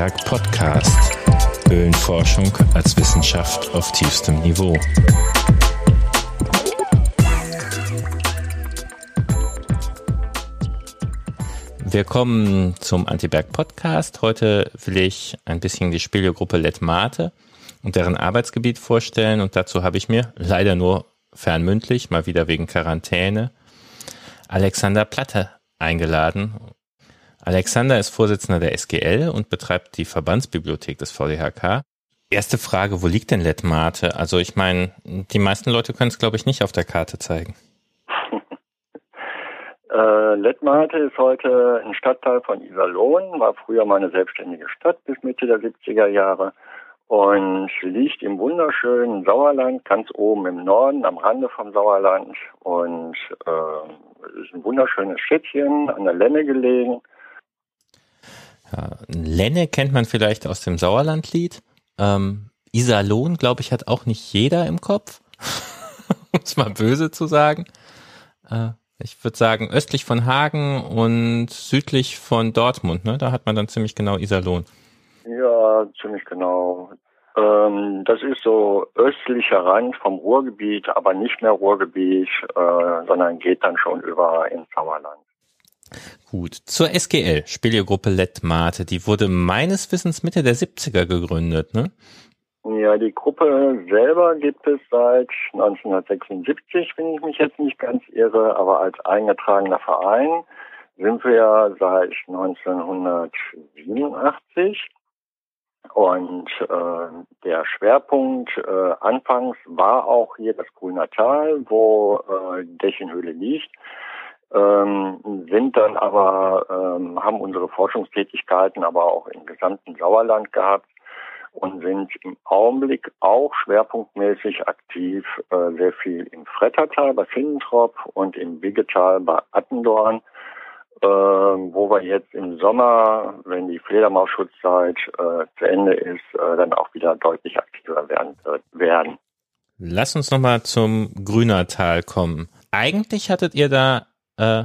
Antiberg Podcast. Höhlenforschung als Wissenschaft auf tiefstem Niveau. Wir kommen zum Antiberg Podcast. Heute will ich ein bisschen die Speleogruppe Letmate und deren Arbeitsgebiet vorstellen und dazu habe ich mir leider nur fernmündlich, mal wieder wegen Quarantäne, Alexander Platte eingeladen. Alexander ist Vorsitzender der SGL und betreibt die Verbandsbibliothek des VDHK. Erste Frage, wo liegt denn Letmate? Also ich meine, die meisten Leute können es, glaube ich, nicht auf der Karte zeigen. äh, Letmate ist heute ein Stadtteil von Iserlohn, war früher mal eine selbstständige Stadt bis Mitte der 70er Jahre und liegt im wunderschönen Sauerland, ganz oben im Norden, am Rande vom Sauerland und äh, ist ein wunderschönes Städtchen an der Lenne gelegen. Ja, Lenne kennt man vielleicht aus dem Sauerlandlied. Ähm, Iserlohn, glaube ich, hat auch nicht jeder im Kopf, um es mal böse zu sagen. Äh, ich würde sagen, östlich von Hagen und südlich von Dortmund, ne? Da hat man dann ziemlich genau Iserlohn. Ja, ziemlich genau. Ähm, das ist so östlicher Rand vom Ruhrgebiet, aber nicht mehr Ruhrgebiet, äh, sondern geht dann schon über ins Sauerland. Gut, zur SGL, Spielgruppe Lettmate, die wurde meines Wissens Mitte der 70er gegründet, ne? Ja, die Gruppe selber gibt es seit 1976, wenn ich mich jetzt nicht ganz irre, aber als eingetragener Verein sind wir ja seit 1987. Und äh, der Schwerpunkt äh, anfangs war auch hier das Grüner Tal, wo äh, Dächenhöhle liegt. Ähm, sind dann aber, ähm, haben unsere Forschungstätigkeiten aber auch im gesamten Sauerland gehabt und sind im Augenblick auch schwerpunktmäßig aktiv, äh, sehr viel im Frettertal bei Finnentrop und im Biggetal bei Attendorn äh, wo wir jetzt im Sommer, wenn die Fledermausschutzzeit äh, zu Ende ist, äh, dann auch wieder deutlich aktiver werden. werden. Lass uns nochmal zum Grünertal kommen. Eigentlich hattet ihr da äh,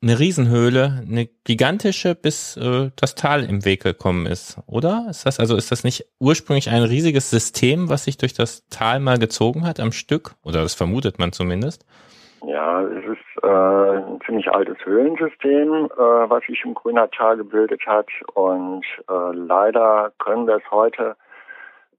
eine Riesenhöhle, eine gigantische, bis äh, das Tal im Weg gekommen ist, oder? Ist das also ist das nicht ursprünglich ein riesiges System, was sich durch das Tal mal gezogen hat am Stück? Oder das vermutet man zumindest? Ja, es ist äh, ein ziemlich altes Höhlensystem, äh, was sich im Grüner Tal gebildet hat. Und äh, leider können wir es heute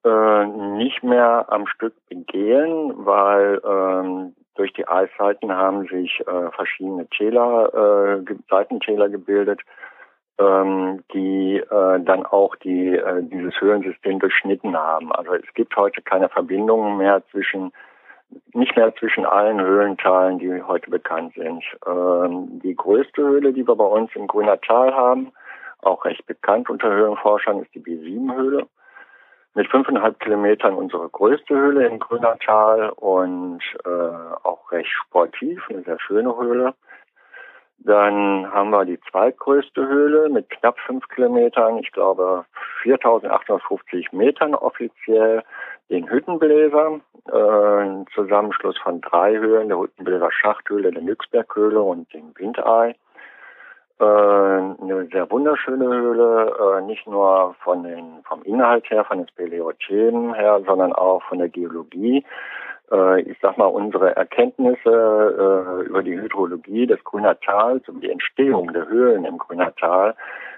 äh, nicht mehr am Stück begehen, weil ähm, durch die Eiszeiten haben sich äh, verschiedene Täler, äh, Seitentäler gebildet, ähm, die äh, dann auch die, äh, dieses Höhlensystem durchschnitten haben. Also es gibt heute keine Verbindungen mehr zwischen nicht mehr zwischen allen Höhlenteilen, die heute bekannt sind. Ähm, die größte Höhle, die wir bei uns im Grüner Tal haben, auch recht bekannt unter Höhlenforschern, ist die B7-Höhle. Mit fünfeinhalb Kilometern unsere größte Höhle im Grüner Tal und äh, auch recht sportiv, eine sehr schöne Höhle. Dann haben wir die zweitgrößte Höhle mit knapp fünf Kilometern, ich glaube 4.850 Metern offiziell, den Hüttenbläser, äh, ein Zusammenschluss von drei Höhlen, der Hüttenbläser Schachthöhle, der Nüxberghöhle und dem Windei. Äh, eine sehr wunderschöne Höhle, äh, nicht nur von den, vom Inhalt her, von den Speleothemen her, sondern auch von der Geologie äh, ich sag mal, unsere Erkenntnisse über die Hydrologie des Grüner Tals, über die Entstehung der Höhlen im Grüner Tal,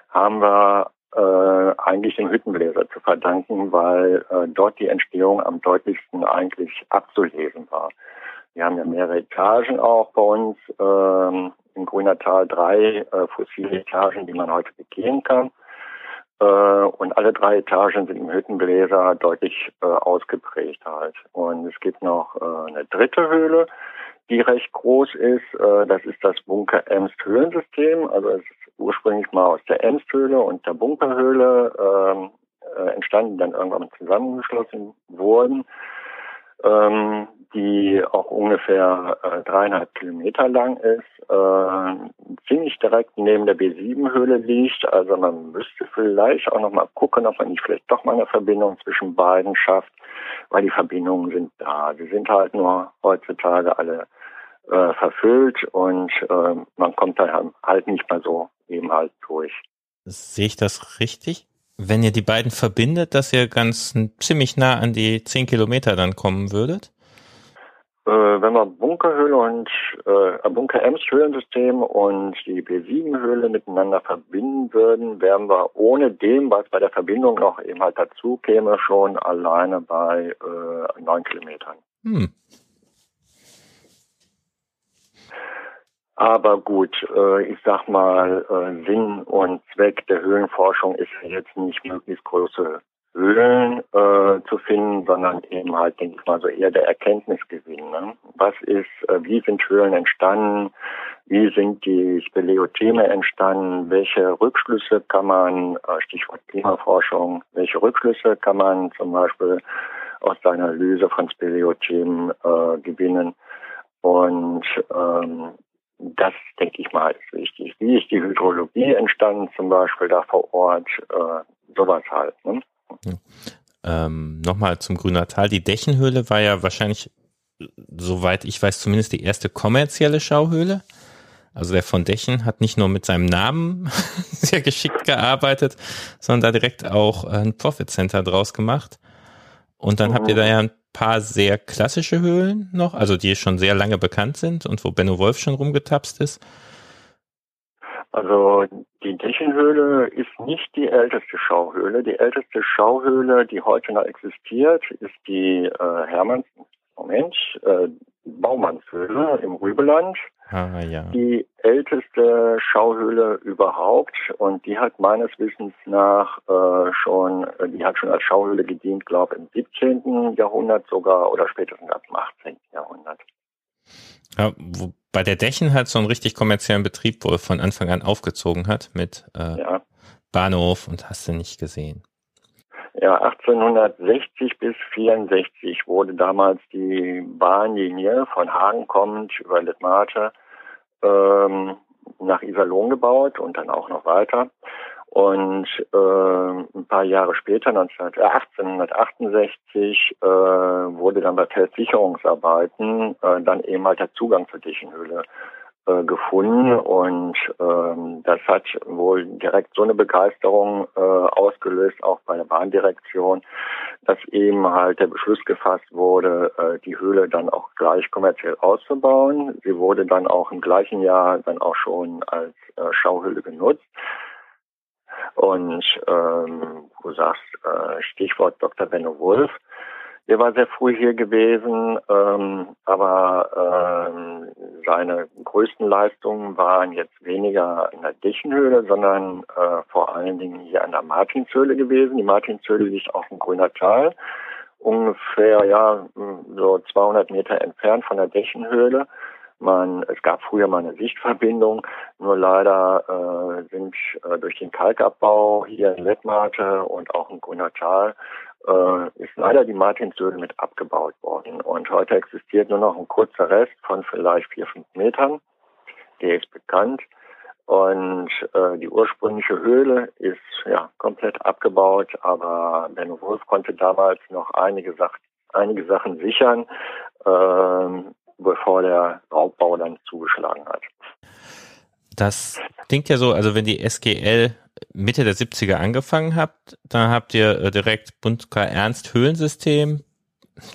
haben wir eigentlich dem Hüttenbläser zu verdanken, weil dort die Entstehung am deutlichsten eigentlich abzulesen war. Wir haben ja mehrere Etagen auch bei uns, ähm, im Grüner Tal drei äh, fossile Etagen, die man heute begehen kann. Äh, und alle drei Etagen sind im Hüttenbläser deutlich äh, ausgeprägt halt. Und es gibt noch äh, eine dritte Höhle, die recht groß ist. Äh, das ist das Bunker Emst Höhlensystem. Also es ist ursprünglich mal aus der Emsthöhle und der Bunkerhöhle ähm, äh, entstanden, dann irgendwann zusammengeschlossen wurden ähm, die auch ungefähr äh, dreieinhalb Kilometer lang ist, äh, ziemlich direkt neben der B7-Höhle liegt. Also man müsste vielleicht auch noch mal gucken, ob man nicht vielleicht doch mal eine Verbindung zwischen beiden schafft, weil die Verbindungen sind da. Sie sind halt nur heutzutage alle äh, verfüllt und äh, man kommt da halt nicht mehr so eben halt durch. Sehe ich das richtig? Wenn ihr die beiden verbindet, dass ihr ganz ziemlich nah an die 10 Kilometer dann kommen würdet? Äh, wenn wir Bunkerhöhle und äh, Bunker Ems Höhlensystem und die B7-Höhle miteinander verbinden würden, wären wir ohne dem, was bei der Verbindung noch eben halt dazu käme, schon alleine bei äh, 9 Kilometern. Hm. Aber gut, äh, ich sag mal, äh, Sinn und Zweck der Höhlenforschung ist jetzt nicht möglichst große Höhlen äh, zu finden, sondern eben halt, denke ich mal, so eher der Erkenntnisgewinn. Ne? Was ist, äh, wie sind Höhlen entstanden? Wie sind die Speleotheme entstanden? Welche Rückschlüsse kann man, äh, Stichwort Klimaforschung, welche Rückschlüsse kann man zum Beispiel aus der Analyse von Speleothemen äh, gewinnen? Und ähm, das, denke ich mal, ist wichtig. Wie ist die Hydrologie entstanden, zum Beispiel da vor Ort? Äh, sowas halt. Ne? Ähm, Nochmal zum Grüner Tal. Die Dächenhöhle war ja wahrscheinlich, soweit ich weiß, zumindest die erste kommerzielle Schauhöhle. Also der von Dächen hat nicht nur mit seinem Namen sehr geschickt gearbeitet, sondern da direkt auch ein Profit Center draus gemacht. Und dann mhm. habt ihr da ja ein paar sehr klassische Höhlen noch, also die schon sehr lange bekannt sind und wo Benno Wolf schon rumgetapst ist. Also die Dächenhöhle ist nicht die älteste Schauhöhle. Die älteste Schauhöhle, die heute noch existiert, ist die äh, Hermanns, Moment, äh, Baumannshöhle im Rübeland. Ah, ja. Die älteste Schauhöhle überhaupt und die hat meines Wissens nach äh, schon, äh, die hat schon als Schauhöhle gedient, glaube im 17. Jahrhundert sogar oder spätestens ab dem 18. Jahrhundert. Ja, wo bei der Dächen halt so einen richtig kommerziellen Betrieb wohl von Anfang an aufgezogen hat mit äh, ja. Bahnhof und hast du nicht gesehen. Ja, 1860 bis 64 wurde damals die Bahnlinie von Hagen kommend über Littmate ähm, nach Iserlohn gebaut und dann auch noch weiter. Und äh, ein paar Jahre später, 1868, äh, wurde dann bei Feldsicherungsarbeiten äh, dann eben halt der Zugang zur Dichenhöhle äh, gefunden und ähm, das hat wohl direkt so eine Begeisterung äh, ausgelöst, auch bei der Bahndirektion, dass eben halt der Beschluss gefasst wurde, äh, die Höhle dann auch gleich kommerziell auszubauen. Sie wurde dann auch im gleichen Jahr dann auch schon als äh, Schauhöhle genutzt. Und ähm, du sagst äh, Stichwort Dr. Benno Wolf. Der war sehr früh hier gewesen, ähm, aber ähm, seine größten Leistungen waren jetzt weniger in der Dichenhöhle, sondern äh, vor allen Dingen hier an der Martinshöhle gewesen. Die Martinshöhle liegt auf dem Grüner Tal, ungefähr ja so 200 Meter entfernt von der Dächenhöhle. Man, es gab früher mal eine Sichtverbindung, nur leider äh, sind äh, durch den Kalkabbau hier in Lettmate und auch im Grüner Tal äh, ist leider die Martinshöhle mit abgebaut worden. Und heute existiert nur noch ein kurzer Rest von vielleicht vier, fünf Metern. Der ist bekannt. Und äh, die ursprüngliche Höhle ist ja komplett abgebaut, aber Benno Wolf konnte damals noch einige, Sach einige Sachen sichern. Ähm, bevor der Raubbau dann zugeschlagen hat. Das klingt ja so, also wenn die SGL Mitte der 70er angefangen habt, dann habt ihr äh, direkt Bundka Ernst Höhlensystem.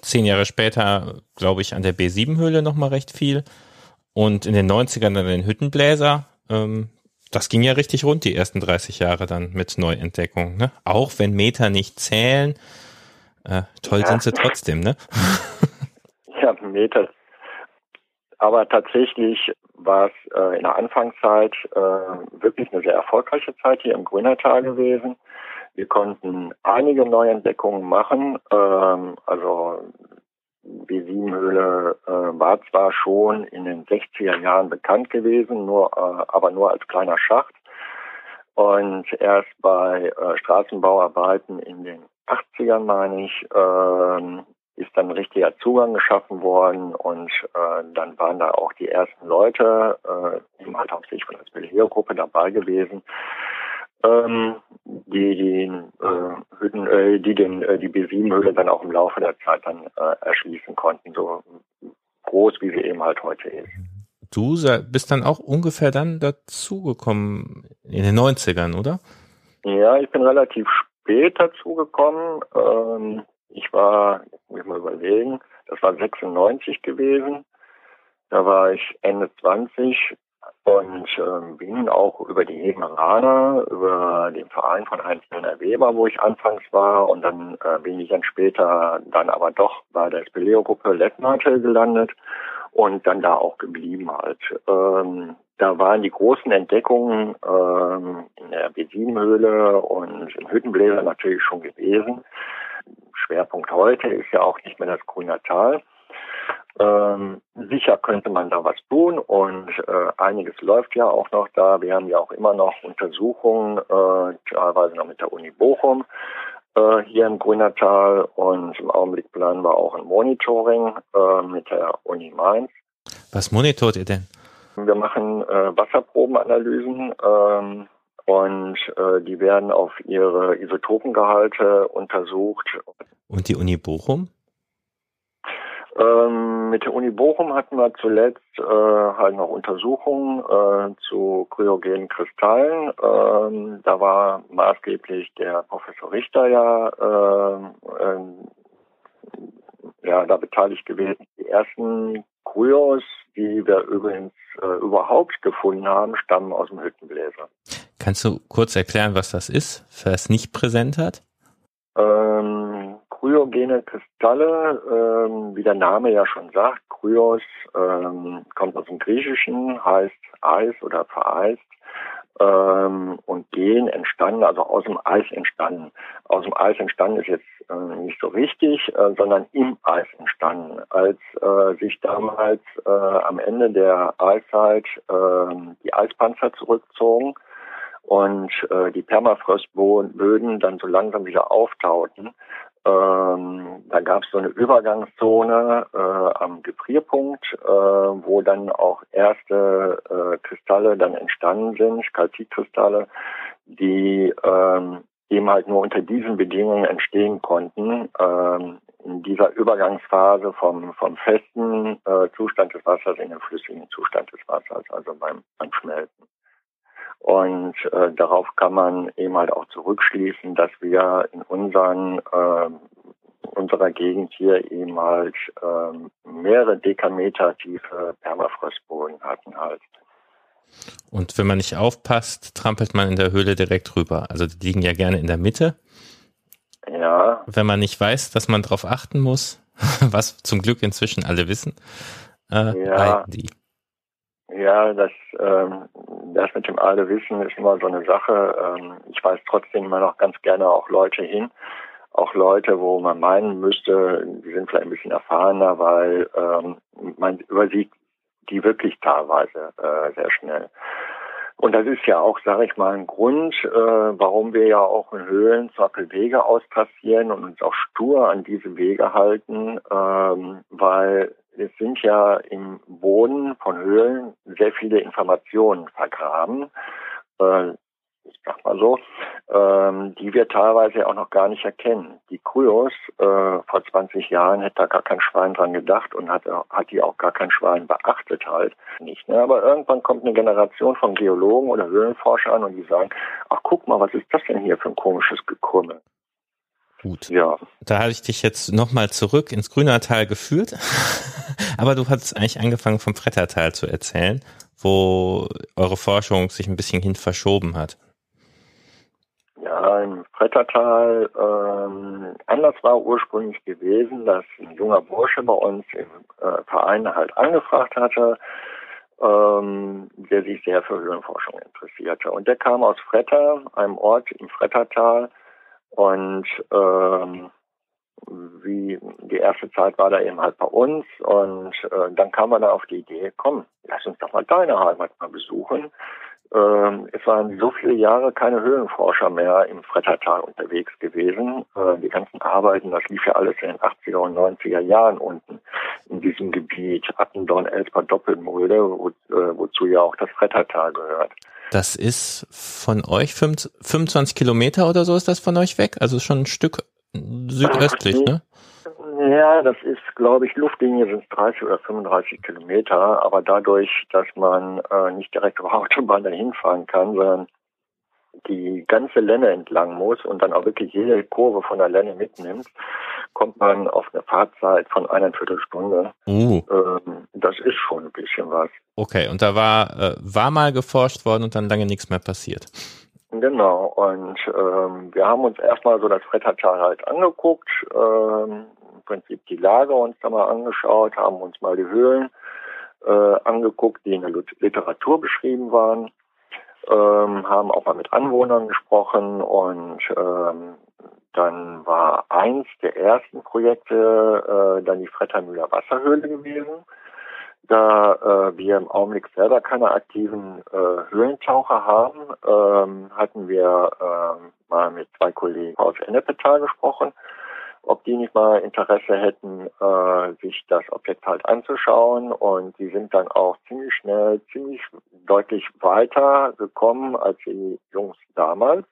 Zehn Jahre später, glaube ich, an der B7-Höhle nochmal recht viel. Und in den 90ern dann den Hüttenbläser. Ähm, das ging ja richtig rund, die ersten 30 Jahre dann mit Neuentdeckung. Ne? Auch wenn Meter nicht zählen, äh, toll ja. sind sie trotzdem, ne? Ja, Meter aber tatsächlich war es äh, in der Anfangszeit äh, wirklich eine sehr erfolgreiche Zeit hier im Grünertal gewesen. Wir konnten einige Neuentdeckungen machen. Ähm, also die Siebenhöhle äh, war zwar schon in den 60er Jahren bekannt gewesen, nur, äh, aber nur als kleiner Schacht. Und erst bei äh, Straßenbauarbeiten in den 80ern, meine ich, äh, ist dann richtiger Zugang geschaffen worden und äh, dann waren da auch die ersten Leute, äh, eben halt hauptsächlich von der Speleo-Gruppe dabei gewesen, ähm, die die äh, Hütten, äh, die den äh, die B7-Höhle dann auch im Laufe der Zeit dann äh, erschließen konnten, so groß wie sie eben halt heute ist. Du bist dann auch ungefähr dann dazugekommen in den 90ern, oder? Ja, ich bin relativ spät dazu gekommen. Ähm, ich war, muss ich mal überlegen, das war 96 gewesen. Da war ich Ende 20 und ähm, bin auch über die Hemeraner, über den Verein von Heinz-Werner Weber, wo ich anfangs war und dann äh, bin ich dann später dann aber doch bei der Speleo-Gruppe Lettmate gelandet und dann da auch geblieben halt. Ähm, da waren die großen Entdeckungen ähm, in der B7-Höhle und im Hüttenbläser natürlich schon gewesen. Schwerpunkt heute ist ja auch nicht mehr das Grüner Tal. Ähm, sicher könnte man da was tun und äh, einiges läuft ja auch noch da. Wir haben ja auch immer noch Untersuchungen, äh, teilweise noch mit der Uni Bochum äh, hier im Grünertal und im Augenblick planen wir auch ein Monitoring äh, mit der Uni Mainz. Was monitort ihr denn? Wir machen äh, Wasserprobenanalysen ähm, und äh, die werden auf ihre Isotopengehalte untersucht. Und die Uni Bochum? Ähm, mit der Uni Bochum hatten wir zuletzt äh, halt noch Untersuchungen äh, zu kryogenen Kristallen. Ähm, da war maßgeblich der Professor Richter ja, äh, äh, ja da beteiligt gewesen. Die ersten Kryos, die wir übrigens äh, überhaupt gefunden haben, stammen aus dem Hüttenbläser. Kannst du kurz erklären, was das ist, wer es nicht präsent hat? Ähm, Kryogene Kristalle, ähm, wie der Name ja schon sagt, Kryos ähm, kommt aus dem Griechischen, heißt Eis oder vereist ähm, und Gen entstanden, also aus dem Eis entstanden. Aus dem Eis entstanden ist jetzt äh, nicht so richtig, äh, sondern im Eis entstanden. Als äh, sich damals äh, am Ende der Eiszeit äh, die Eispanzer zurückzogen, und äh, die Permafrostböden dann so langsam wieder auftauten. Ähm, da gab es so eine Übergangszone äh, am Gefrierpunkt, äh, wo dann auch erste äh, Kristalle dann entstanden sind, Kalzitkristalle, die ähm, eben halt nur unter diesen Bedingungen entstehen konnten. Ähm, in dieser Übergangsphase vom, vom festen äh, Zustand des Wassers in den flüssigen Zustand des Wassers, also beim, beim Schmelzen. Und äh, darauf kann man eben halt auch zurückschließen, dass wir in unseren äh, unserer Gegend hier eben halt äh, mehrere Dekameter tiefe Permafrostboden hatten halt. Und wenn man nicht aufpasst, trampelt man in der Höhle direkt rüber. Also die liegen ja gerne in der Mitte. Ja. Wenn man nicht weiß, dass man darauf achten muss, was zum Glück inzwischen alle wissen, äh, ja. die. Ja, das, ähm, das mit dem alle wissen ist immer so eine Sache. Ähm, ich weiß trotzdem immer noch ganz gerne auch Leute hin. Auch Leute, wo man meinen müsste, die sind vielleicht ein bisschen erfahrener, weil ähm, man übersieht die wirklich teilweise äh, sehr schnell. Und das ist ja auch, sage ich mal, ein Grund, äh, warum wir ja auch in Höhlen zum Beispiel Wege austrassieren und uns auch stur an diese Wege halten, ähm, weil es sind ja im Boden von Höhlen sehr viele Informationen vergraben. Äh, ich sag mal so, ähm, die wir teilweise auch noch gar nicht erkennen. Die Kryos äh, vor 20 Jahren hätte da gar kein Schwein dran gedacht und hat, hat die auch gar kein Schwein beachtet halt nicht. Ne? Aber irgendwann kommt eine Generation von Geologen oder Höhlenforschern und die sagen, ach guck mal, was ist das denn hier für ein komisches Gekrümmel? Gut. Ja. Da habe ich dich jetzt nochmal zurück ins Grünertal geführt. Aber du hast eigentlich angefangen vom Frettertal zu erzählen, wo eure Forschung sich ein bisschen hin verschoben hat. Ja, im Frettertal, ähm, anders war ursprünglich gewesen, dass ein junger Bursche bei uns im äh, Verein halt angefragt hatte, ähm, der sich sehr für Höhlenforschung interessierte. Und der kam aus Fretter, einem Ort im Frettertal, und ähm, wie die erste Zeit war da eben halt bei uns und äh, dann kam man da auf die Idee, komm, lass uns doch mal deine Heimat mal besuchen. Ähm, es waren so viele Jahre keine Höhlenforscher mehr im Frettertal unterwegs gewesen. Äh, die ganzen Arbeiten, das lief ja alles in den 80er und 90er Jahren unten in diesem Gebiet, Attendorn, Elsper, Doppelmulde, wo, äh, wozu ja auch das Frettertal gehört. Das ist von euch 25 Kilometer oder so ist das von euch weg? Also schon ein Stück südöstlich, ne? Ja, das ist, glaube ich, Luftlinie sind 30 oder 35 Kilometer, aber dadurch, dass man äh, nicht direkt auf Autobahn dahin fahren kann, sondern die ganze Lenne entlang muss und dann auch wirklich jede Kurve von der Lenne mitnimmt, kommt man auf eine Fahrzeit von einer Viertelstunde. Uh. Ähm, das ist schon ein bisschen was. Okay, und da war, äh, war mal geforscht worden und dann lange nichts mehr passiert. Genau, und ähm, wir haben uns erstmal so das Frettertal halt angeguckt, ähm, im Prinzip die Lage uns da mal angeschaut, haben uns mal die Höhlen äh, angeguckt, die in der Literatur beschrieben waren, ähm, haben auch mal mit Anwohnern gesprochen und ähm, dann war eins der ersten Projekte äh, dann die Frettermühler Wasserhöhle gewesen. Da äh, wir im Augenblick selber keine aktiven äh, Höhlentaucher haben, ähm, hatten wir äh, mal mit zwei Kollegen aus Ennepetal gesprochen ob die nicht mal Interesse hätten, äh, sich das Objekt halt anzuschauen. Und die sind dann auch ziemlich schnell, ziemlich deutlich weiter gekommen als die Jungs damals.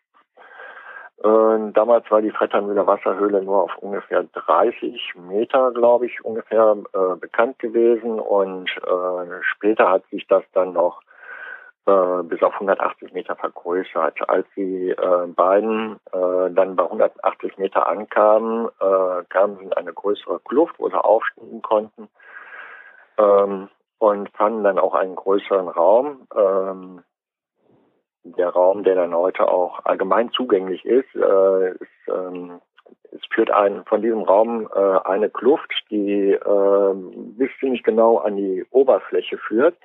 Äh, damals war die Fretternmühler Wasserhöhle nur auf ungefähr 30 Meter, glaube ich, ungefähr äh, bekannt gewesen. Und äh, später hat sich das dann noch äh, bis auf 180 Meter vergrößert. Als die äh, beiden äh, dann bei 180 Meter ankamen, äh, kamen sie in eine größere Kluft, wo sie aufsteigen konnten ähm, und fanden dann auch einen größeren Raum. Ähm, der Raum, der dann heute auch allgemein zugänglich ist, äh, ist ähm, es führt ein, von diesem Raum äh, eine Kluft, die äh, bis ziemlich genau an die Oberfläche führt.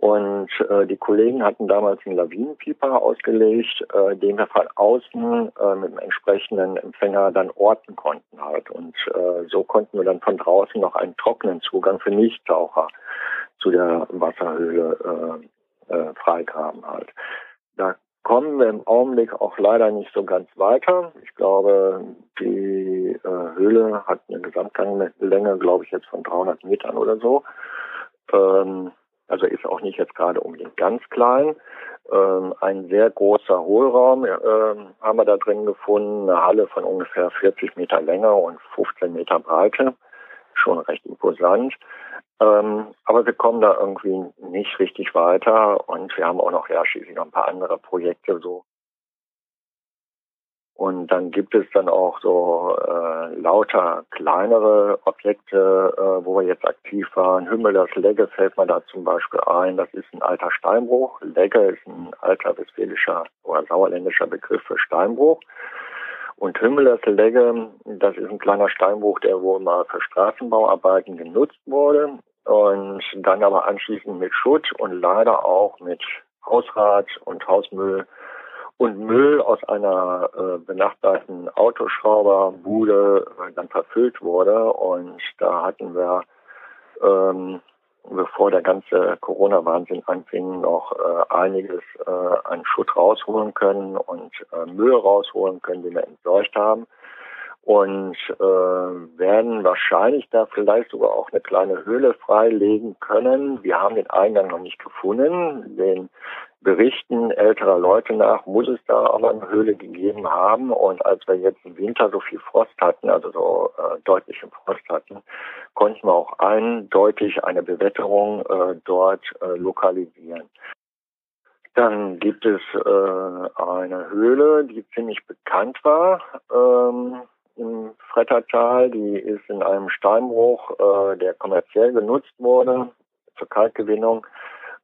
Und äh, die Kollegen hatten damals einen Lawinenpieper ausgelegt, äh, den wir von außen äh, mit einem entsprechenden Empfänger dann orten konnten halt. Und äh, so konnten wir dann von draußen noch einen trockenen Zugang für Nichttaucher zu der Wasserhöhle äh, äh, freigraben halt. Da kommen wir im Augenblick auch leider nicht so ganz weiter. Ich glaube, die äh, Höhle hat eine Gesamtganglänge, glaube ich, jetzt von 300 Metern oder so. Ähm, also ist auch nicht jetzt gerade unbedingt ganz klein. Ähm, ein sehr großer Hohlraum ähm, haben wir da drin gefunden, eine Halle von ungefähr 40 Meter Länge und 15 Meter Breite, schon recht imposant. Ähm, aber wir kommen da irgendwie nicht richtig weiter und wir haben auch noch ja schließlich noch ein paar andere Projekte so und dann gibt es dann auch so äh, lauter kleinere Objekte, äh, wo wir jetzt aktiv waren. Hümmelers Legge fällt mir da zum Beispiel ein. Das ist ein alter Steinbruch. Legge ist ein alter westfälischer oder sauerländischer Begriff für Steinbruch. Und Hümmelers Legge, das ist ein kleiner Steinbruch, der wohl mal für Straßenbauarbeiten genutzt wurde und dann aber anschließend mit Schutt und leider auch mit Hausrat und Hausmüll und Müll aus einer äh, benachbarten Autoschrauberbude äh, dann verfüllt wurde. Und da hatten wir, ähm, bevor der ganze Corona-Wahnsinn anfing, noch äh, einiges äh, an Schutt rausholen können und äh, Müll rausholen können, den wir entsorgt haben. Und äh, werden wahrscheinlich da vielleicht sogar auch eine kleine Höhle freilegen können. Wir haben den Eingang noch nicht gefunden. Den Berichten älterer Leute nach muss es da aber eine Höhle gegeben haben. Und als wir jetzt im Winter so viel Frost hatten, also so äh, deutlichen Frost hatten, konnten wir auch eindeutig eine Bewetterung äh, dort äh, lokalisieren. Dann gibt es äh, eine Höhle, die ziemlich bekannt war ähm, im Frettertal. Die ist in einem Steinbruch, äh, der kommerziell genutzt wurde zur Kalkgewinnung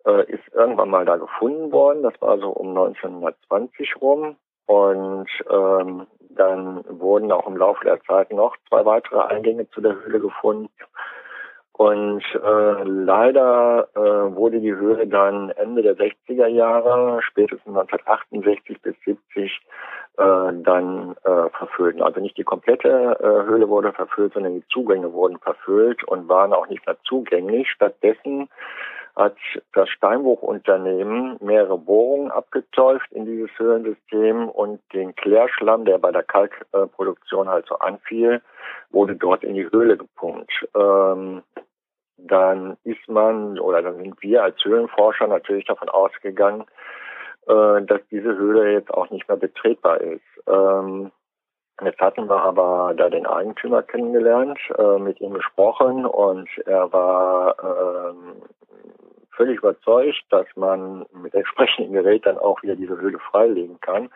äh, ist irgendwann mal da gefunden worden. Das war so um 1920 rum. Und ähm, dann wurden auch im Laufe der Zeit noch zwei weitere Eingänge zu der Höhle gefunden. Und äh, leider äh, wurde die Höhle dann Ende der 60er Jahre, spätestens 1968 bis 70, äh, dann äh, verfüllt. Also nicht die komplette äh, Höhle wurde verfüllt, sondern die Zugänge wurden verfüllt und waren auch nicht mehr zugänglich. Stattdessen hat das Steinbruchunternehmen mehrere Bohrungen abgetäuft in dieses Höhlensystem und den Klärschlamm, der bei der Kalkproduktion halt so anfiel, wurde dort in die Höhle gepumpt. Ähm, dann ist man oder dann sind wir als Höhlenforscher natürlich davon ausgegangen, äh, dass diese Höhle jetzt auch nicht mehr betretbar ist. Ähm, Jetzt hatten wir aber da den Eigentümer kennengelernt, äh, mit ihm gesprochen und er war ähm, völlig überzeugt, dass man mit entsprechendem Gerät dann auch wieder diese Höhle freilegen kann.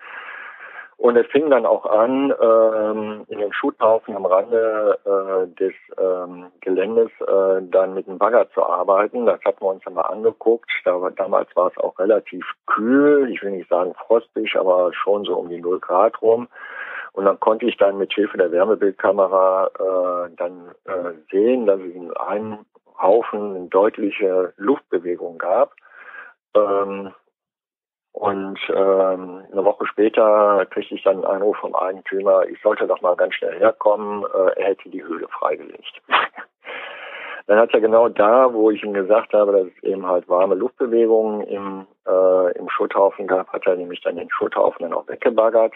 Und es fing dann auch an, ähm, in den Schutthaufen am Rande äh, des ähm, Geländes äh, dann mit dem Bagger zu arbeiten. Das hatten wir uns dann mal angeguckt. Da war, damals war es auch relativ kühl, ich will nicht sagen frostig, aber schon so um die 0 Grad rum. Und dann konnte ich dann mit Hilfe der Wärmebildkamera äh, dann äh, sehen, dass es in einem Haufen deutliche Luftbewegung gab. Ähm, und ähm, eine Woche später kriegte ich dann einen Anruf vom Eigentümer, ich sollte doch mal ganz schnell herkommen, äh, er hätte die Höhle freigelegt. dann hat er genau da, wo ich ihm gesagt habe, dass es eben halt warme Luftbewegungen im, äh, im Schutthaufen gab, hat er nämlich dann den Schutthaufen dann auch weggebaggert.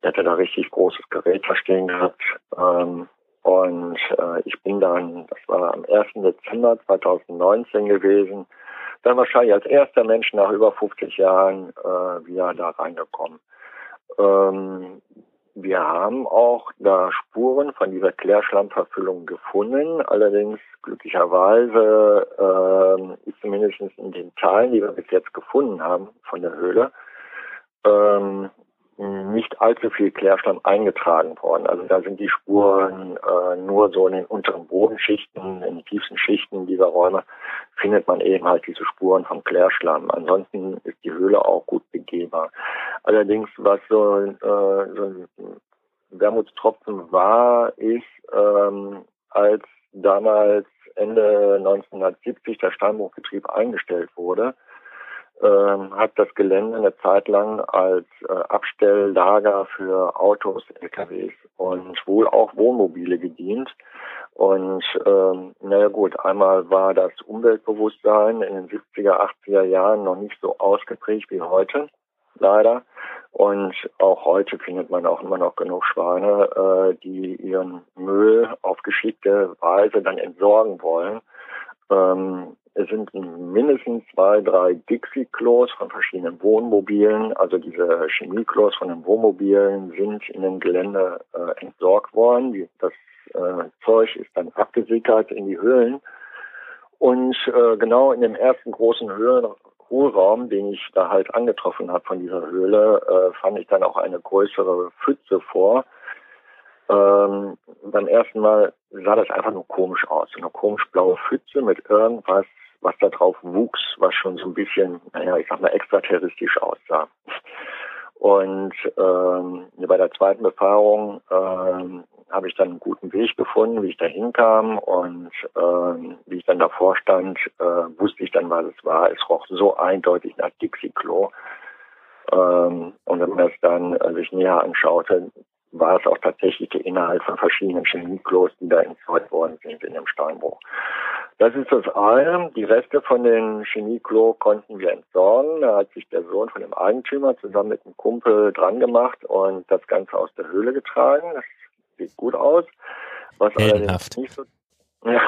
Er hatte da richtig großes Gerät verstehen gehabt. Ähm, und äh, ich bin dann, das war am 1. Dezember 2019 gewesen, dann wahrscheinlich als erster Mensch nach über 50 Jahren äh, wieder da reingekommen. Ähm, wir haben auch da Spuren von dieser Klärschlammverfüllung gefunden. Allerdings glücklicherweise äh, ist zumindest in den Teilen, die wir bis jetzt gefunden haben von der Höhle, ähm, nicht allzu viel Klärschlamm eingetragen worden. Also da sind die Spuren äh, nur so in den unteren Bodenschichten, in den tiefsten Schichten dieser Räume findet man eben halt diese Spuren vom Klärschlamm. Ansonsten ist die Höhle auch gut begehbar. Allerdings, was so, äh, so ein Wermutstropfen war, ist, ähm, als damals Ende 1970 der Steinbruchbetrieb eingestellt wurde, hat das Gelände eine Zeit lang als äh, Abstelllager für Autos, LKWs und wohl auch Wohnmobile gedient. Und ähm, naja gut, einmal war das Umweltbewusstsein in den 70er, 80er Jahren noch nicht so ausgeprägt wie heute, leider. Und auch heute findet man auch immer noch genug Schweine, äh, die ihren Müll auf geschickte Weise dann entsorgen wollen. Ähm, es sind mindestens zwei, drei Dixie-Klos von verschiedenen Wohnmobilen. Also diese Chemie-Klos von den Wohnmobilen sind in dem Gelände äh, entsorgt worden. das äh, Zeug ist dann abgesickert in die Höhlen. Und äh, genau in dem ersten großen Höhlen, Hohlraum, den ich da halt angetroffen habe von dieser Höhle, äh, fand ich dann auch eine größere Pfütze vor. Ähm, beim ersten Mal sah das einfach nur komisch aus. Eine komisch blaue Pfütze mit irgendwas was da drauf wuchs, was schon so ein bisschen, naja, ich sag mal, extraterrestrisch aussah. Und ähm, bei der zweiten Befahrung ähm, habe ich dann einen guten Weg gefunden, wie ich da hinkam und ähm, wie ich dann davor stand, äh, wusste ich dann, was es war. Es roch so eindeutig nach Dixie-Klo. Ähm, und wenn man das dann äh, sich näher anschaute, war es auch tatsächlich der Inhalt von verschiedenen Chemieklos, die da entsorgt worden sind in dem Steinbruch. Das ist das eine. Die Reste von den Chemieklo konnten wir entsorgen. Da hat sich der Sohn von dem Eigentümer zusammen mit einem Kumpel dran gemacht und das Ganze aus der Höhle getragen. Das sieht gut aus. Was allerdings nicht so, ja,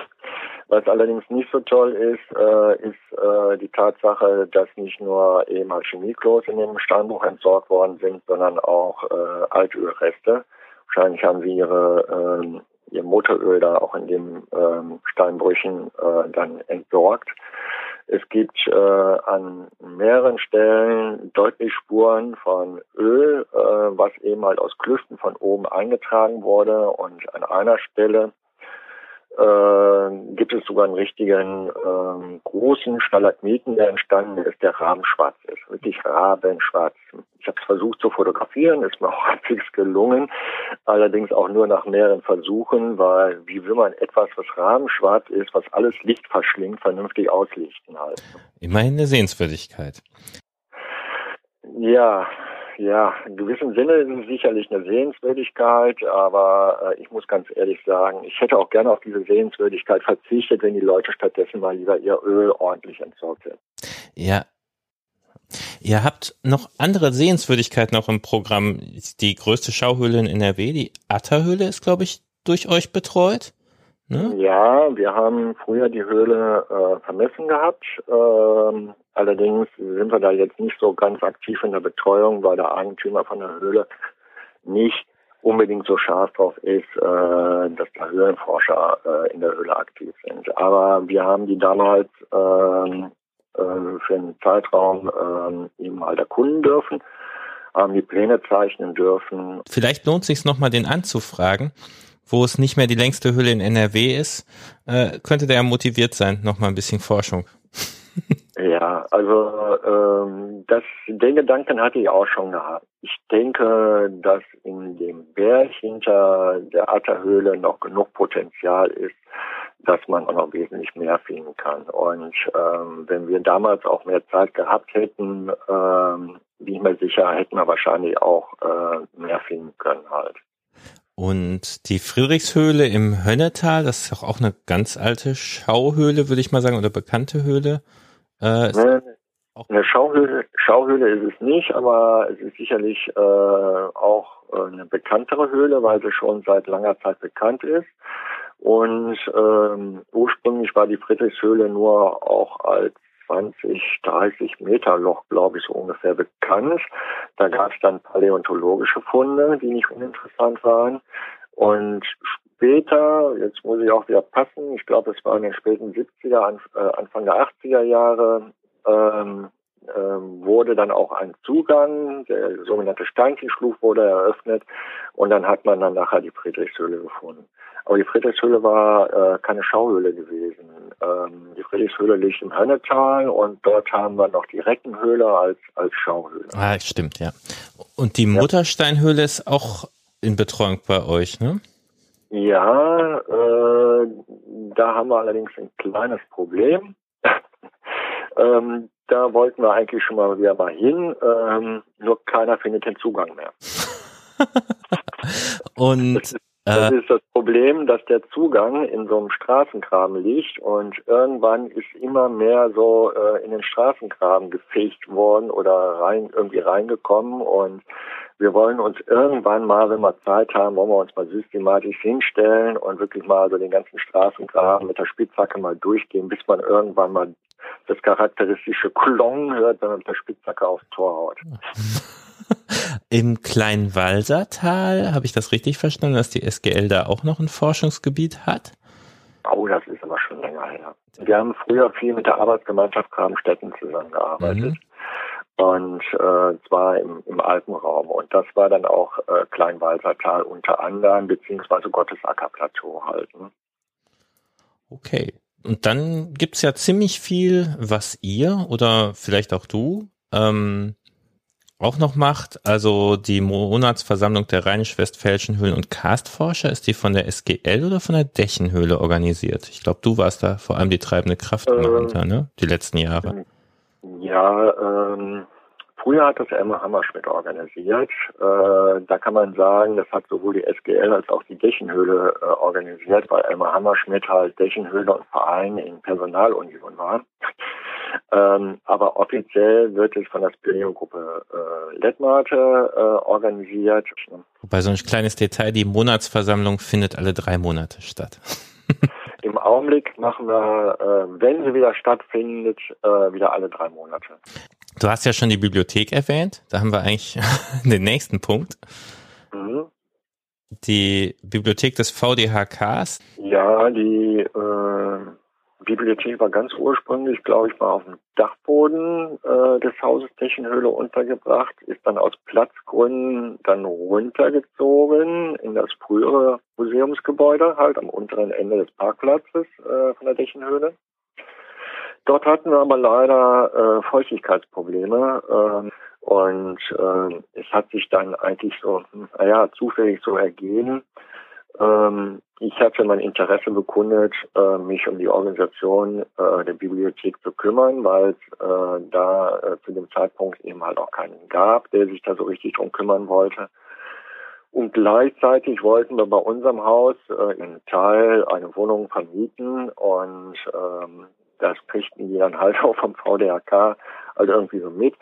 was allerdings nicht so toll ist, äh, ist äh, die Tatsache, dass nicht nur ehemals Chemieklos in dem Steinbruch entsorgt worden sind, sondern auch äh, Altölreste. Wahrscheinlich haben sie ihre ähm, ihr Motoröl da auch in den ähm, Steinbrüchen äh, dann entsorgt. Es gibt äh, an mehreren Stellen deutlich Spuren von Öl, äh, was eben halt aus Klüften von oben eingetragen wurde. Und an einer Stelle äh, gibt es sogar einen richtigen äh, großen Stalagmiten, der entstanden ist, der rabenschwarz ist. Wirklich rabenschwarz. Ich habe es versucht zu fotografieren, ist mir auch halbwegs gelungen. Allerdings auch nur nach mehreren Versuchen, weil wie will man etwas, was rabenschwarz ist, was alles Licht verschlingt, vernünftig auslichten halt. Immerhin eine Sehenswürdigkeit. Ja, ja, in gewissem Sinne ist es sicherlich eine Sehenswürdigkeit, aber äh, ich muss ganz ehrlich sagen, ich hätte auch gerne auf diese Sehenswürdigkeit verzichtet, wenn die Leute stattdessen mal lieber ihr Öl ordentlich entsorgt hätten. Ja. Ihr habt noch andere Sehenswürdigkeiten auch im Programm. Die größte Schauhöhle in NRW, die Atterhöhle, ist, glaube ich, durch euch betreut. Ne? Ja, wir haben früher die Höhle äh, vermessen gehabt. Ähm, allerdings sind wir da jetzt nicht so ganz aktiv in der Betreuung, weil der Eigentümer von der Höhle nicht unbedingt so scharf drauf ist, äh, dass da Höhlenforscher äh, in der Höhle aktiv sind. Aber wir haben die damals ähm, äh, für einen Zeitraum äh, eben halt erkunden dürfen, haben die Pläne zeichnen dürfen. Vielleicht lohnt es sich nochmal, den anzufragen. Wo es nicht mehr die längste Hülle in NRW ist, äh, könnte der ja motiviert sein, nochmal ein bisschen Forschung. Ja, also ähm, das, den Gedanken hatte ich auch schon gehabt. Ich denke, dass in dem Berg hinter der Atterhöhle noch genug Potenzial ist, dass man auch noch wesentlich mehr finden kann. Und ähm, wenn wir damals auch mehr Zeit gehabt hätten, ähm, bin ich mir sicher, hätten wir wahrscheinlich auch äh, mehr finden können halt. Und die Friedrichshöhle im Hönnetal, das ist auch eine ganz alte Schauhöhle, würde ich mal sagen, oder bekannte Höhle. Äh, nee, eine Schauhöhle, Schauhöhle ist es nicht, aber es ist sicherlich äh, auch äh, eine bekanntere Höhle, weil sie schon seit langer Zeit bekannt ist. Und ähm, ursprünglich war die Friedrichshöhle nur auch als 20, 30 Meter Loch, glaube ich, so ungefähr bekannt. Da gab es dann paläontologische Funde, die nicht uninteressant waren. Und später, jetzt muss ich auch wieder passen, ich glaube, es war in den späten 70er, äh, Anfang der 80er Jahre, ähm, ähm, wurde dann auch ein Zugang, der sogenannte Steinchenschluf wurde eröffnet und dann hat man dann nachher die Friedrichshöhle gefunden. Aber die Friedrichshöhle war äh, keine Schauhöhle gewesen. Ähm, die Friedrichshöhle liegt im Hönnetal und dort haben wir noch die Reckenhöhle als, als Schauhöhle. Ah, stimmt, ja. Und die Muttersteinhöhle ist auch in Betreuung bei euch, ne? Ja, äh, da haben wir allerdings ein kleines Problem. ähm, da wollten wir eigentlich schon mal wieder mal hin, ähm, nur keiner findet den Zugang mehr. und das ist, das äh, ist das Problem, dass der Zugang in so einem Straßengraben liegt und irgendwann ist immer mehr so äh, in den Straßengraben gefegt worden oder rein irgendwie reingekommen und wir wollen uns irgendwann mal, wenn wir Zeit haben, wollen wir uns mal systematisch hinstellen und wirklich mal so den ganzen Straßengraben mit der Spitzhacke mal durchgehen, bis man irgendwann mal das charakteristische Klong hört, wenn man mit der Spitzhacke aufs Tor haut. Im Kleinwalsertal, habe ich das richtig verstanden, dass die SGL da auch noch ein Forschungsgebiet hat? Oh, das ist aber schon länger her. Wir haben früher viel mit der Arbeitsgemeinschaft Grabenstetten zusammengearbeitet. Mhm. Und äh, zwar im, im Alpenraum. Und das war dann auch äh, Kleinwalsertal unter anderem, beziehungsweise Gottesackerplateau halt. Ne? Okay. Und dann gibt's ja ziemlich viel, was ihr oder vielleicht auch du ähm, auch noch macht. Also die Monatsversammlung der Rheinisch-Westfälischen Höhlen- und Karstforscher, ist die von der SGL oder von der Dächenhöhle organisiert? Ich glaube, du warst da vor allem die treibende Kraft ähm, dahinter, ne? Die letzten Jahre. Ja, ähm, Früher hat das Elmar Hammerschmidt organisiert. Äh, da kann man sagen, das hat sowohl die SGL als auch die Dächenhöhle äh, organisiert, weil Elmar Hammerschmidt halt Dächenhöhle und Verein in Personalunion war. Ähm, aber offiziell wird es von der Speleogruppe äh, Lettmate äh, organisiert. Wobei so ein kleines Detail, die Monatsversammlung findet alle drei Monate statt. Im Augenblick machen wir, äh, wenn sie wieder stattfindet, äh, wieder alle drei Monate. Du hast ja schon die Bibliothek erwähnt. Da haben wir eigentlich den nächsten Punkt. Mhm. Die Bibliothek des VDHKs. Ja, die äh, Bibliothek war ganz ursprünglich, glaube ich, mal auf dem Dachboden äh, des Hauses Techenhöhle untergebracht, ist dann aus Platzgründen dann runtergezogen in das frühere Museumsgebäude, halt am unteren Ende des Parkplatzes äh, von der Techenhöhle. Dort hatten wir aber leider äh, Feuchtigkeitsprobleme äh, und äh, es hat sich dann eigentlich so, naja, zufällig so ergeben. Ähm, ich hatte mein Interesse bekundet, äh, mich um die Organisation äh, der Bibliothek zu kümmern, weil es äh, da äh, zu dem Zeitpunkt eben halt auch keinen gab, der sich da so richtig drum kümmern wollte. Und gleichzeitig wollten wir bei unserem Haus äh, in Teil eine Wohnung vermieten und ähm, das kriegten die dann halt auch vom VDRK halt irgendwie so mit.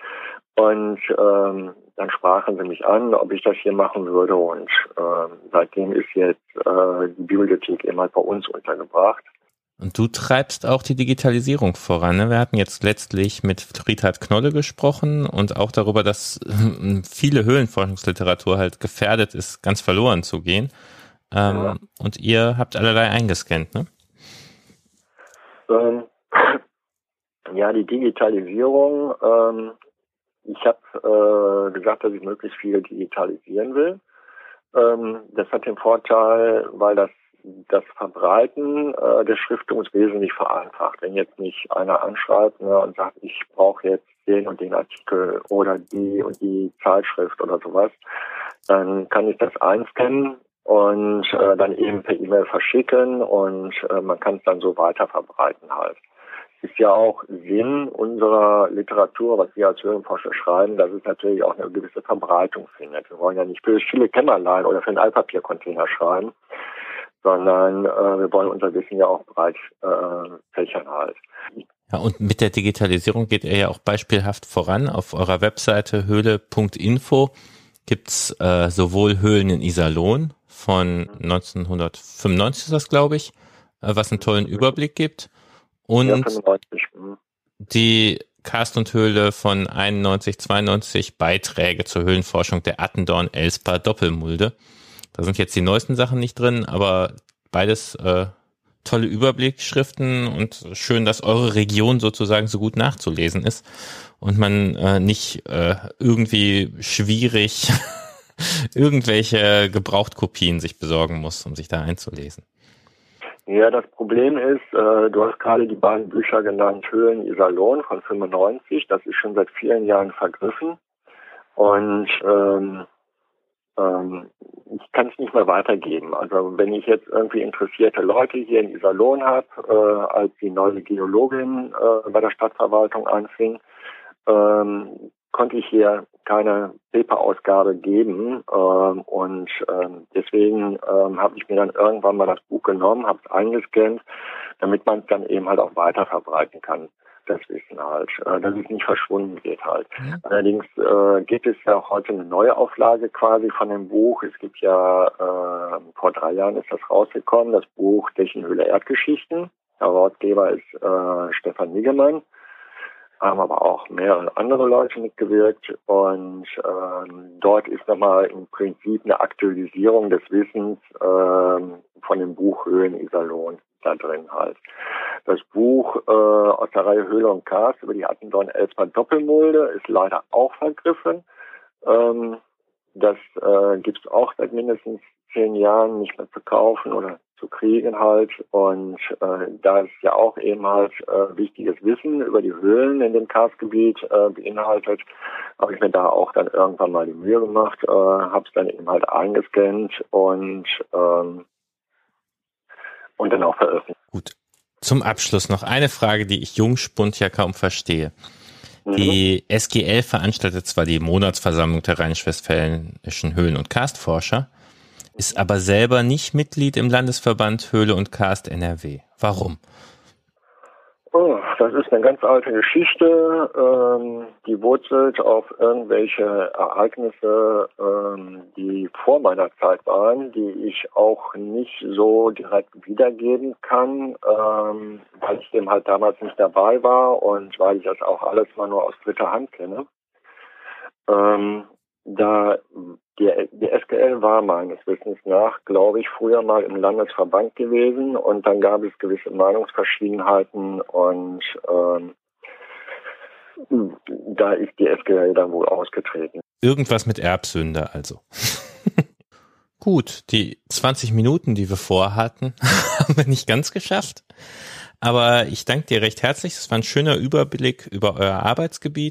Und ähm, dann sprachen sie mich an, ob ich das hier machen würde. Und ähm, seitdem ist jetzt äh, die Bibliothek immer bei uns untergebracht. Und du treibst auch die Digitalisierung voran. Ne? Wir hatten jetzt letztlich mit Friedhard Knolle gesprochen und auch darüber, dass viele Höhlenforschungsliteratur halt gefährdet ist, ganz verloren zu gehen. Ähm, ja. Und ihr habt allerlei eingescannt, ne? Ähm, Ja, die Digitalisierung. Ähm, ich habe äh, gesagt, dass ich möglichst viel digitalisieren will. Ähm, das hat den Vorteil, weil das das Verbreiten äh, des Schriftungs wesentlich vereinfacht. Wenn jetzt nicht einer anschreibt ne, und sagt, ich brauche jetzt den und den Artikel oder die und die Zeitschrift oder sowas, dann kann ich das einscannen und äh, dann eben per E-Mail verschicken und äh, man kann es dann so weiter verbreiten halt. Ist ja auch Sinn unserer Literatur, was wir als Höhlenforscher schreiben, dass es natürlich auch eine gewisse Verbreitung findet. Wir wollen ja nicht für stille Kämmerlein oder für einen Altpapiercontainer schreiben, sondern äh, wir wollen unser Wissen ja auch breit äh, fächern halt. Ja, und mit der Digitalisierung geht er ja auch beispielhaft voran. Auf eurer Webseite höhle.info gibt's äh, sowohl Höhlen in Iserlohn von 1995 ist das, glaube ich, äh, was einen tollen Überblick gibt. Und ja, mhm. die Karst und Höhle von 91, 92 Beiträge zur Höhlenforschung der Attendorn Elsper Doppelmulde. Da sind jetzt die neuesten Sachen nicht drin, aber beides äh, tolle Überblickschriften und schön, dass eure Region sozusagen so gut nachzulesen ist und man äh, nicht äh, irgendwie schwierig irgendwelche Gebrauchtkopien sich besorgen muss, um sich da einzulesen. Ja, das Problem ist, äh, du hast gerade die beiden Bücher genannt, Höhlen Iserlohn von 95, das ist schon seit vielen Jahren vergriffen. Und ähm, ähm, ich kann es nicht mehr weitergeben. Also wenn ich jetzt irgendwie interessierte Leute hier in Iserlohn habe, äh, als die neue Geologin äh, bei der Stadtverwaltung anfing, ähm, konnte ich hier keine Paper-Ausgabe geben ähm, und ähm, deswegen ähm, habe ich mir dann irgendwann mal das Buch genommen, habe es eingescannt, damit man es dann eben halt auch weiter verbreiten kann das Wissen halt, äh, dass es nicht verschwunden geht halt. Mhm. Allerdings äh, gibt es ja auch heute eine neue Auflage quasi von dem Buch. Es gibt ja, äh, vor drei Jahren ist das rausgekommen, das Buch Dächenhöhle Erdgeschichten. Der Wortgeber ist äh, Stefan Niggemann haben aber auch mehrere andere Leute mitgewirkt und ähm, dort ist nochmal im Prinzip eine Aktualisierung des Wissens ähm, von dem Buch Höhen Iserlohn da drin halt. Das Buch äh, aus der Reihe Höhle und Kars über die Attendorn Elsper Doppelmulde ist leider auch vergriffen. Ähm, das äh, gibt es auch seit mindestens zehn Jahren nicht mehr zu kaufen oder zu kriegen halt. Und äh, da ist ja auch eben halt äh, wichtiges Wissen über die Höhlen in dem Karstgebiet äh, beinhaltet, habe ich mir da auch dann irgendwann mal die Mühe gemacht, äh, habe es dann eben halt eingescannt und ähm, und dann auch veröffentlicht. Gut. Zum Abschluss noch eine Frage, die ich Jungspund ja kaum verstehe. Mhm. Die SGL veranstaltet zwar die Monatsversammlung der rheinisch-westfälischen Höhlen- und Karstforscher, ist aber selber nicht Mitglied im Landesverband Höhle und Karst NRW. Warum? Oh, das ist eine ganz alte Geschichte. Ähm, die wurzelt auf irgendwelche Ereignisse, ähm, die vor meiner Zeit waren, die ich auch nicht so direkt wiedergeben kann, ähm, weil ich dem halt damals nicht dabei war und weil ich das auch alles mal nur aus dritter Hand kenne. Ähm, da die, die SGL war meines Wissens nach, glaube ich, früher mal im Landesverband gewesen und dann gab es gewisse Meinungsverschiedenheiten und ähm, da ist die SGL dann wohl ausgetreten. Irgendwas mit Erbsünde also. Gut, die 20 Minuten, die wir vorhatten, haben wir nicht ganz geschafft. Aber ich danke dir recht herzlich. Es war ein schöner Überblick über euer Arbeitsgebiet.